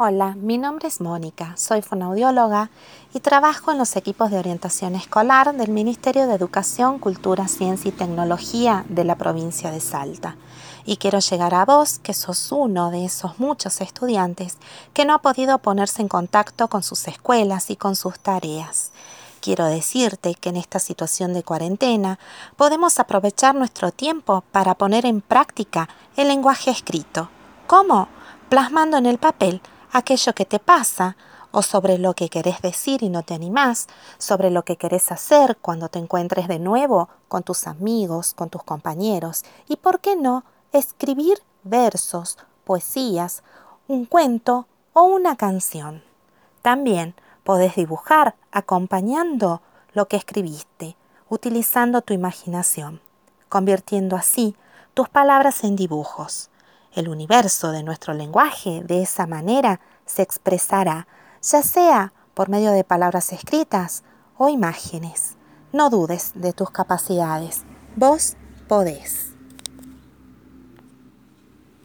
Hola, mi nombre es Mónica, soy fonoaudióloga y trabajo en los equipos de orientación escolar del Ministerio de Educación, Cultura, Ciencia y Tecnología de la provincia de Salta. Y quiero llegar a vos, que sos uno de esos muchos estudiantes que no ha podido ponerse en contacto con sus escuelas y con sus tareas. Quiero decirte que en esta situación de cuarentena podemos aprovechar nuestro tiempo para poner en práctica el lenguaje escrito. ¿Cómo? Plasmando en el papel aquello que te pasa o sobre lo que querés decir y no te animás, sobre lo que querés hacer cuando te encuentres de nuevo con tus amigos, con tus compañeros, y por qué no, escribir versos, poesías, un cuento o una canción. También podés dibujar acompañando lo que escribiste, utilizando tu imaginación, convirtiendo así tus palabras en dibujos. El universo de nuestro lenguaje de esa manera se expresará, ya sea por medio de palabras escritas o imágenes. No dudes de tus capacidades. Vos podés.